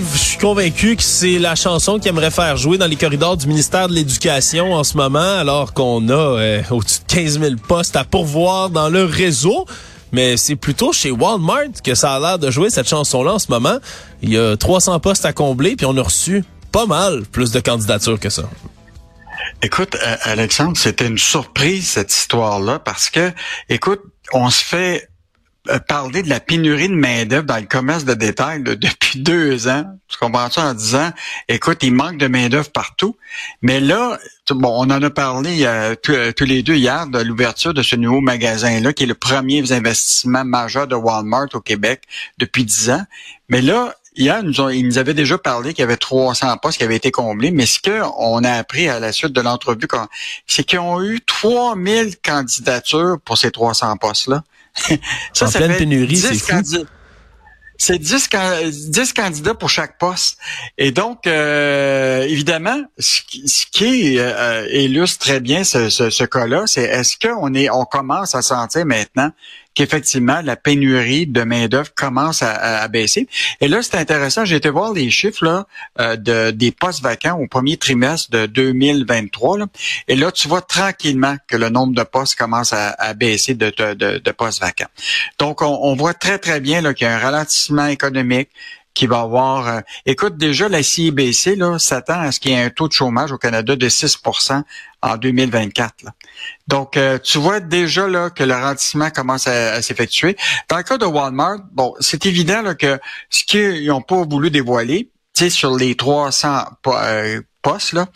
Je suis convaincu que c'est la chanson qu'il aimerait faire jouer dans les corridors du ministère de l'Éducation en ce moment, alors qu'on a euh, au-dessus de 15 000 postes à pourvoir dans le réseau. Mais c'est plutôt chez Walmart que ça a l'air de jouer cette chanson-là en ce moment. Il y a 300 postes à combler, puis on a reçu pas mal plus de candidatures que ça. Écoute, euh, Alexandre, c'était une surprise cette histoire-là parce que, écoute, on se fait parler de la pénurie de main-d'œuvre dans le commerce de détail depuis deux ans. Tu comprends ça en disant, écoute, il manque de main-d'œuvre partout. Mais là, bon, on en a parlé euh, tous euh, tous les deux hier de l'ouverture de ce nouveau magasin-là, qui est le premier investissement majeur de Walmart au Québec depuis dix ans. Mais là, Hier, nous, ils nous avaient déjà parlé qu'il y avait 300 postes qui avaient été comblés, mais ce qu'on a appris à la suite de l'entrevue, c'est qu'ils ont eu 3000 candidatures pour ces 300 postes-là. En pleine pénurie, 10 c'est fou. candidats- C'est 10, can- 10 candidats pour chaque poste. Et donc, euh, évidemment, ce qui, ce qui euh, illustre très bien ce, ce, ce cas-là, c'est est-ce qu'on est, on commence à sentir maintenant qu'effectivement la pénurie de main d'œuvre commence à, baisser. Et là, c'est intéressant. J'ai été voir les chiffres là, euh, de, des postes vacants au premier trimestre de 2023. Là. Et là, tu vois tranquillement que le nombre de postes commence à, baisser de, de, postes vacants. Donc, on, voit très, très bien qu'il y a un ralentissement économique qui va avoir... euh, écoute, déjà, la CIBC s'attend à ce qu'il y ait un taux de chômage au Canada de 6% en 2024. là. Donc, euh, tu vois déjà là que le ralentissement commence à, à s'effectuer. Dans le cas de Walmart, bon, c'est évident là, que ce qu'ils n'ont pas voulu dévoiler, tu sais, sur les 300 po- euh, postes, là,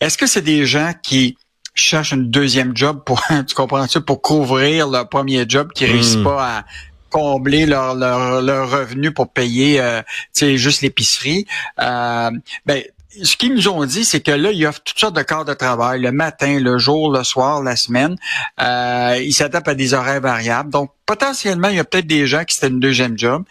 est-ce que c'est des gens qui cherchent une deuxième job pour, tu comprends-tu, pour couvrir leur premier job qui réussit Mm. pas à combler leur, leur, leur revenu pour payer euh, tu sais, juste l'épicerie? Euh, ben, ce qu'ils nous ont dit, c'est que là, ils offrent toutes sortes de corps de travail, le matin, le jour, le soir, la semaine. Euh, ils s'adaptent à des horaires variables. Donc, potentiellement, il y a peut-être des gens qui c'était une deuxième job.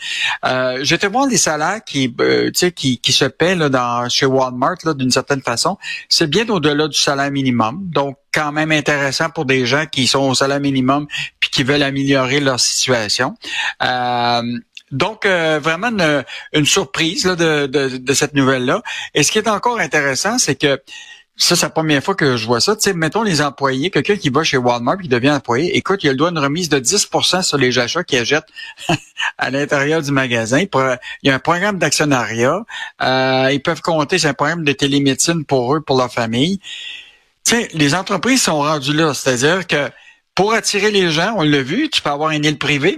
Euh, J'étais voir les salaires qui, euh, qui, qui se paient là, dans, chez Walmart d'une certaine façon. C'est bien au-delà du salaire minimum. Donc, quand même intéressant pour des gens qui sont au salaire minimum puis qui veulent améliorer leur situation. Euh, donc, euh, vraiment une, une surprise là, de, de, de cette nouvelle-là. Et ce qui est encore intéressant, c'est que ça, c'est la première fois que je vois ça. Tu sais, mettons les employés, quelqu'un qui va chez Walmart qui devient employé, écoute, il a le droit à une remise de 10% sur les achats qu'il achète à l'intérieur du magasin. Il y a un programme d'actionnariat. Euh, ils peuvent compter, c'est un programme de télémédecine pour eux, pour leur famille. Tu sais, les entreprises sont rendues là. C'est-à-dire que pour attirer les gens, on l'a vu, tu peux avoir une île privée.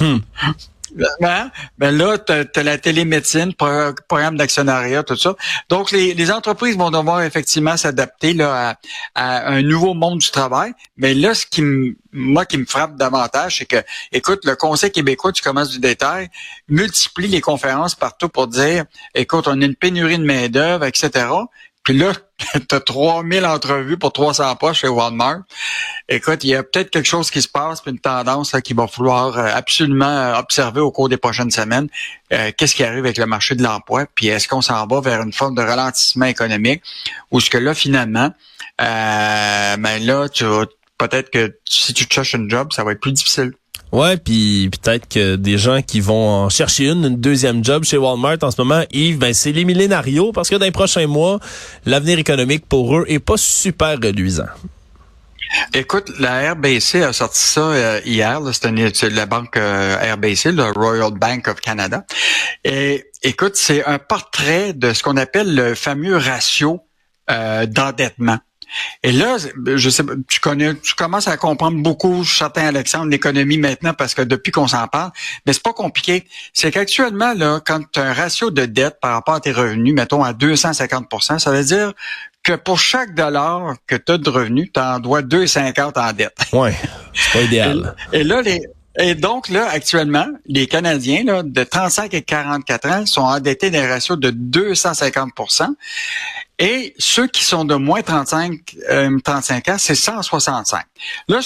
Hein? Ben là, tu as, la télémédecine, pro- programme d'actionnariat, tout ça. Donc, les, les entreprises vont devoir effectivement s'adapter là, à, à un nouveau monde du travail. Mais là, ce qui me, moi qui me frappe davantage, c'est que, écoute, le Conseil québécois du commerce du détail multiplie les conférences partout pour dire, écoute, on a une pénurie de main-d'œuvre, etc. Puis là, tu as 3000 entrevues pour 300 postes chez Walmart. Écoute, il y a peut-être quelque chose qui se passe, puis une tendance qu'il va falloir euh, absolument euh, observer au cours des prochaines semaines. Euh, Qu'est-ce qui arrive avec le marché de l'emploi? Puis est-ce qu'on s'en va vers une forme de ralentissement économique? Ou est-ce que là, finalement, euh, ben là, tu peut-être que si tu cherches une job, ça va être plus difficile. Ouais, puis peut-être que des gens qui vont en chercher une, une deuxième job chez Walmart en ce moment, Yves, ben c'est les millénarios parce que dans les prochains mois, l'avenir économique pour eux est pas super reluisant. Écoute, la RBC a sorti ça euh, hier. c'est la banque euh, RBC, le Royal Bank of Canada. Et écoute, c'est un portrait de ce qu'on appelle le fameux ratio euh, d'endettement. Et là, je sais, pas, tu connais, tu commences à comprendre beaucoup, certain, Alexandre, l'économie maintenant, parce que depuis qu'on s'en parle, mais c'est pas compliqué. C'est qu'actuellement, là, quand tu as un ratio de dette par rapport à tes revenus, mettons à 250% ça veut dire que pour chaque dollar que tu as de revenus, tu en dois 2,50 en dette. Ouais, c'est pas idéal. Et là, les, Et donc, là, actuellement, les Canadiens là, de 35 et 44 ans sont endettés d'un ratio de 250% et ceux qui sont de moins 35, 35 euh, ans, c'est 165. Là,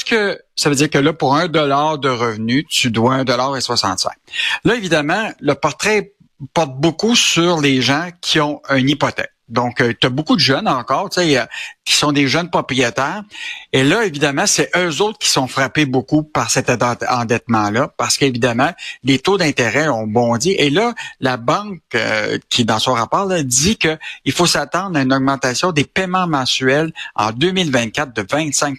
ça veut dire que là, pour un dollar de revenu, tu dois un dollar et 65. Là, évidemment, le portrait porte beaucoup sur les gens qui ont une hypothèque. Donc, euh, tu as beaucoup de jeunes encore, tu sais, euh, qui sont des jeunes propriétaires. Et là, évidemment, c'est eux autres qui sont frappés beaucoup par cet endettement-là, parce qu'évidemment, les taux d'intérêt ont bondi. Et là, la banque, euh, qui dans son rapport, là, dit qu'il faut s'attendre à une augmentation des paiements mensuels en 2024 de 25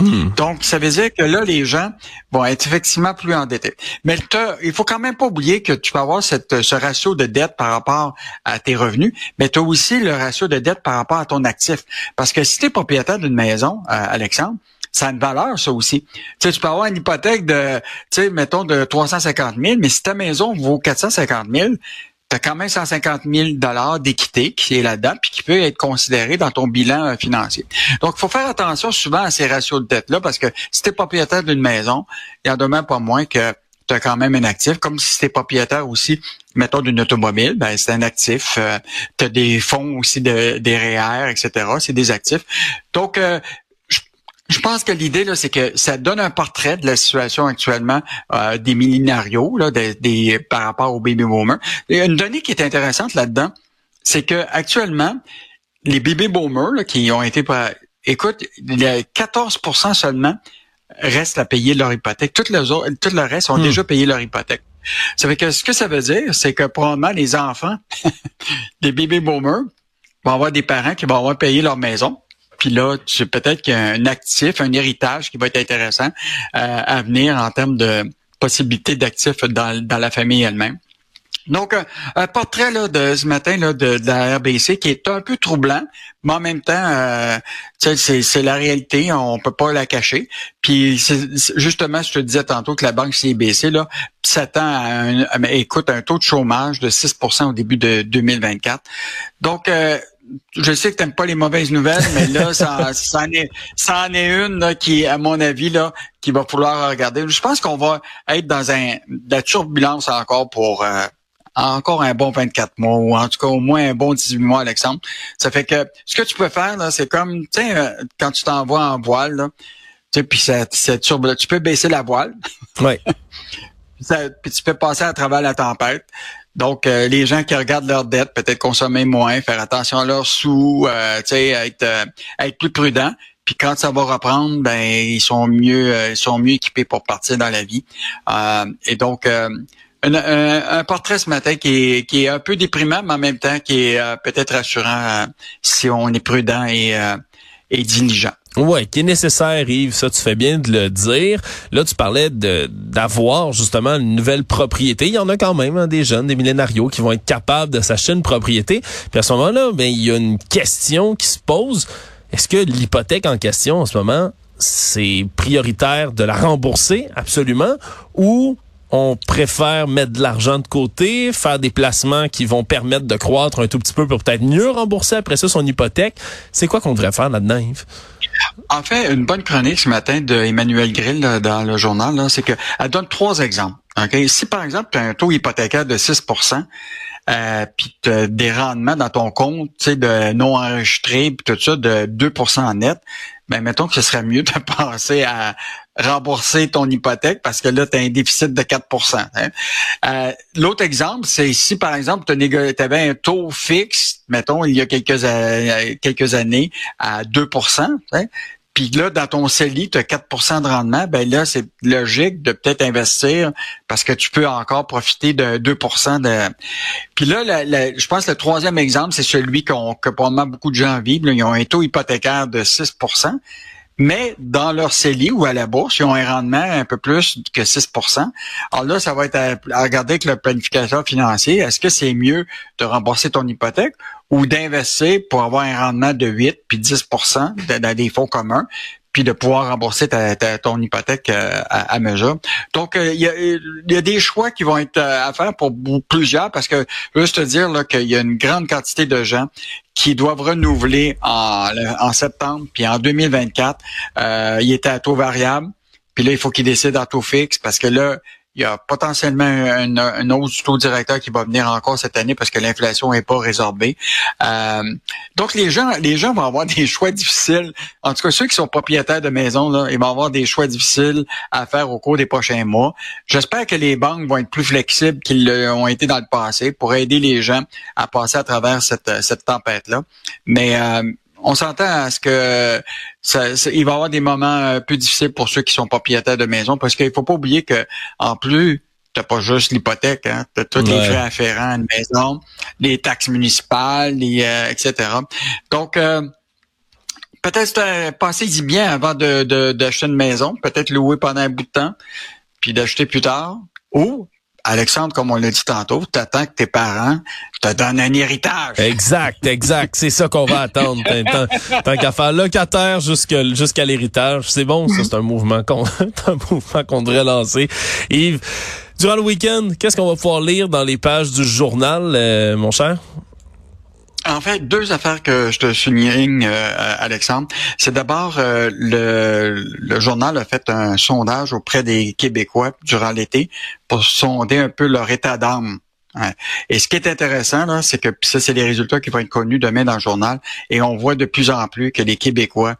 Hmm. Donc, ça veut dire que là, les gens vont être effectivement plus endettés. Mais il faut quand même pas oublier que tu peux avoir ce ratio de dette par rapport à tes revenus, mais tu as aussi le ratio de dette par rapport à ton actif. Parce que si tu es propriétaire d'une maison, euh, Alexandre, ça a une valeur, ça aussi. Tu tu peux avoir une hypothèque de, tu sais, mettons, de 350 000, mais si ta maison vaut 450 000, tu as quand même 150 000 dollars d'équité qui est là-dedans, puis qui peut être considéré dans ton bilan euh, financier. Donc, il faut faire attention souvent à ces ratios de dette-là, parce que si tu es propriétaire d'une maison, il en a pas moins que tu as quand même un actif, comme si tu es propriétaire aussi, mettons, d'une automobile, ben c'est un actif. Euh, tu as des fonds aussi de, des REER, etc. C'est des actifs. Donc, euh, je pense que l'idée là, c'est que ça donne un portrait de la situation actuellement euh, des millénarios là, des, par rapport aux baby boomers. Et une donnée qui est intéressante là-dedans, c'est que actuellement, les baby boomers qui ont été, écoute, il y a 14% seulement restent à payer leur hypothèque. Toutes les autres, tout le reste ont hmm. déjà payé leur hypothèque. Ça fait que ce que ça veut dire, c'est que probablement les enfants des baby boomers vont avoir des parents qui vont avoir payé leur maison puis là, tu peut-être qu'il y a un actif, un héritage qui va être intéressant euh, à venir en termes de possibilités d'actifs dans, dans la famille elle-même. Donc, un, portrait là, de ce matin là, de, la RBC qui est un peu troublant, mais en même temps, euh, c'est la réalité, on peut pas la cacher. Puis, justement, je te disais tantôt que la banque CIBC là, s'attend à un, écoute, un taux de chômage de 6% au début de 2024. Donc, euh, je sais que tu n'aimes pas les mauvaises nouvelles, mais là, ça, ça, en est, ça en est une là, qui, à mon avis, là, qui va falloir regarder. Je pense qu'on va être dans un de la turbulence encore pour euh, encore un bon 24 mois, ou en tout cas au moins un bon 18 mois, Alexandre. Ça fait que ce que tu peux faire, là, c'est comme tu sais, euh, quand tu t'envoies en voile, là, tu sais, puis c'est tu peux baisser la voile. Oui. puis tu peux passer à travers la tempête. Donc, euh, les gens qui regardent leurs dettes, peut-être consommer moins, faire attention à leurs sous, euh, être, euh, être plus prudent. Puis quand ça va reprendre, ben ils sont mieux, ils sont mieux équipés pour partir dans la vie. et donc, un, portrait ce matin qui est, qui est un peu déprimant, mais en même temps qui est peut-être rassurant si on est prudent et, et diligent. Oui, qui est nécessaire, Yves, ça tu fais bien de le dire. Là, tu parlais d'avoir justement une nouvelle propriété. Il y en a quand même hein, des jeunes, des millénarios qui vont être capables de s'acheter une propriété. Puis à ce moment-là, ben il y a une question qui se pose. Est-ce que l'hypothèque en question en ce moment, c'est prioritaire de la rembourser absolument ou on préfère mettre de l'argent de côté, faire des placements qui vont permettre de croître un tout petit peu pour peut-être mieux rembourser après ça son hypothèque? C'est quoi qu'on devrait faire là-dedans, Yves? En fait, une bonne chronique ce matin de Emmanuel Grill dans le journal, c'est qu'elle donne trois exemples. Si par exemple, tu as un taux hypothécaire de 6% euh, puis des rendements dans ton compte, de non enregistré, puis tout ça, de 2% en net, ben mettons que ce serait mieux de penser à rembourser ton hypothèque parce que là, tu as un déficit de 4% hein. euh, L'autre exemple, c'est si, par exemple, tu avais un taux fixe, mettons, il y a quelques, quelques années, à 2% hein, puis là, dans ton CELI, tu as 4 de rendement, ben là, c'est logique de peut-être investir parce que tu peux encore profiter de 2 de. Puis là, je pense que le troisième exemple, c'est celui qu'on, que probablement beaucoup de gens vivent. ils ont un taux hypothécaire de 6 mais dans leur CELI ou à la bourse, ils ont un rendement un peu plus que 6% Alors là, ça va être à, regarder avec le planificateur financier. Est-ce que c'est mieux de rembourser ton hypothèque ou d'investir pour avoir un rendement de 8 puis 10% dans des fonds communs? Puis de pouvoir rembourser ta, ton hypothèque euh, à, mesure. Donc, euh, il y, a, des choix qui vont être euh, à faire pour plusieurs parce que juste te dire qu'il y a une grande quantité de gens qui doivent renouveler en, en septembre, puis en 2024, euh, il était à taux variable. Puis là, il faut qu'ils décident à taux fixe parce que là, il y a potentiellement un, un, autre taux directeur qui va venir encore cette année parce que l'inflation n'est pas résorbée. Euh, donc les gens, les gens vont avoir des choix difficiles. En tout cas, ceux qui sont propriétaires de maisons, là, ils vont avoir des choix difficiles à faire au cours des prochains mois. J'espère que les banques vont être plus flexibles qu'ils l'ont été dans le passé pour aider les gens à passer à travers cette, cette tempête-là. Mais euh, on s'entend à ce que ça, il va y avoir des moments euh, peu difficiles pour ceux qui sont propriétaires de maisons parce qu'il faut pas oublier que en plus t'as pas juste l'hypothèque, hein, t'as tous les frais afférents à une maison, les taxes municipales, les, euh, etc. Donc euh, peut-être pensez-y bien avant de d'acheter une maison, peut-être louer pendant un bout de temps, puis d'acheter plus tard, ou Alexandre, comme on l'a dit tantôt, t'attends que tes parents te donnent un héritage. Exact, exact. C'est ça qu'on va attendre. Tant, qu'à faire locataire jusqu'à l'héritage, c'est bon. Ça, c'est un mouvement qu'on qu'on devrait lancer. Yves, durant le week-end, qu'est-ce qu'on va pouvoir lire dans les pages du journal, euh, mon cher? En fait, deux affaires que je te souligne, euh, Alexandre. C'est d'abord euh, le, journal a fait un sondage auprès des Québécois durant l'été pour sonder un peu leur état d'âme. Et ce qui est intéressant, c'est que ça, c'est les résultats qui vont être connus demain dans le journal. Et on voit de plus en plus que les Québécois,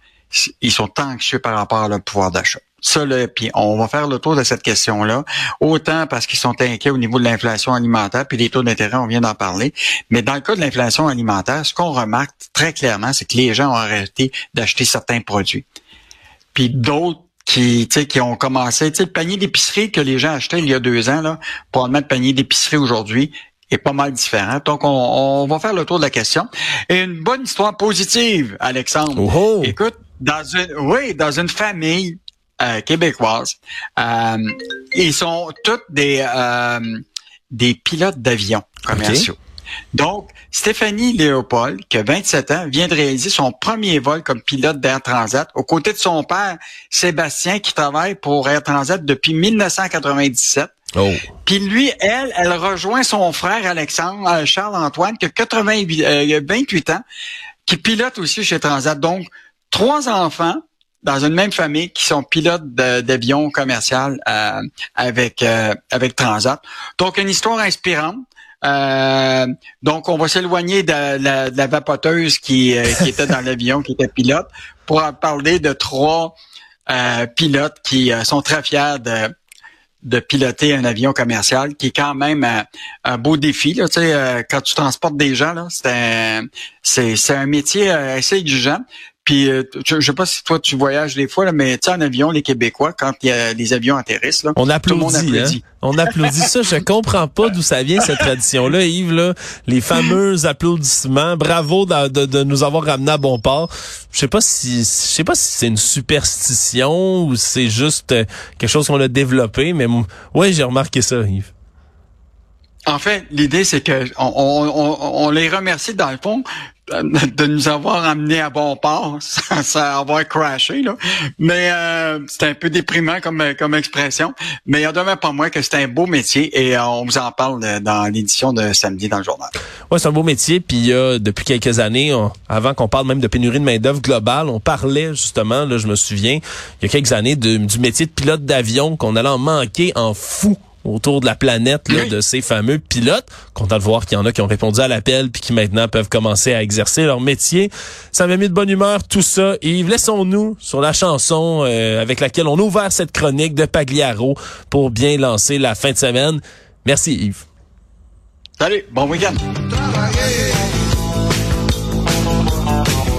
ils sont anxieux par rapport à leur pouvoir d'achat. Ça, là, puis on va faire le tour de cette question-là, autant parce qu'ils sont inquiets au niveau de l'inflation alimentaire, puis les taux d'intérêt, on vient d'en parler. Mais dans le cas de l'inflation alimentaire, ce qu'on remarque très clairement, c'est que les gens ont arrêté d'acheter certains produits. Puis d'autres qui, qui ont commencé, tu sais, le panier d'épicerie que les gens achetaient il y a deux ans, là, pour le panier d'épicerie aujourd'hui, est pas mal différent. Donc, on, va faire le tour de la question. Et une bonne histoire positive, Alexandre. Oh, oh. Écoute, dans une, oui, dans une famille, québécoises. Euh, ils sont tous des, euh, des pilotes d'avions commerciaux. Donc, Stéphanie Léopold, qui a 27 ans, vient de réaliser son premier vol comme pilote d'Air Transat aux côtés de son père, Sébastien, qui travaille pour Air Transat depuis 1997. Oh. Puis lui, elle, elle rejoint son frère Alexandre, Charles-Antoine, qui a 88, 28 ans, qui pilote aussi chez Transat. Donc, trois enfants, dans une même famille qui sont pilotes d'avions commercial euh, avec euh, avec Transat. Donc une histoire inspirante. Euh, donc on va s'éloigner de, la, vapoteuse qui, qui était dans l'avion, qui était pilote, pour parler de trois pilotes qui sont très fiers de de piloter un avion commercial, qui est quand même un, beau défi. Là, tu sais, quand tu transportes des gens, là, c'est un, c'est, un métier assez exigeant. Puis, euh, je, sais pas si toi tu voyages des fois, là, mais tu sais, en avion, les Québécois, quand y a, les avions atterrissent, là, on applaudit. Tout le monde applaudit. Hein? On applaudit ça. Je comprends pas d'où ça vient cette tradition-là, Yves. Là, les fameux applaudissements. Bravo de, de, nous avoir ramené à bon port. Je sais pas si, je sais pas si c'est une superstition ou c'est juste euh, quelque chose qu'on a développé, mais ouais, j'ai remarqué ça, Yves. En fait, l'idée, c'est que on, on, on, les remercie dans le fond de nous avoir amenés à bon port sans, avoir crashé. Là. Mais euh, c'est un peu déprimant comme, comme expression. Mais il en demeure pas moins que c'est un beau métier et euh, on vous en parle dans l'édition de samedi dans le journal. Oui, c'est un beau métier. Puis depuis quelques années, avant qu'on parle même de pénurie de main-d'œuvre globale, on parlait justement, là, je me souviens, il y a quelques années, du métier de pilote d'avion qu'on allait en manquer en fou autour de la planète là, de ces fameux pilotes. Content de voir qu'il y en a qui ont répondu à l'appel puis qui maintenant peuvent commencer à exercer leur métier. Ça m'a mis de bonne humeur tout ça. Yves, laissons-nous sur la chanson euh, avec laquelle on a ouvert cette chronique de Pagliaro pour bien lancer la fin de semaine. Merci Yves. Salut, bon week-end.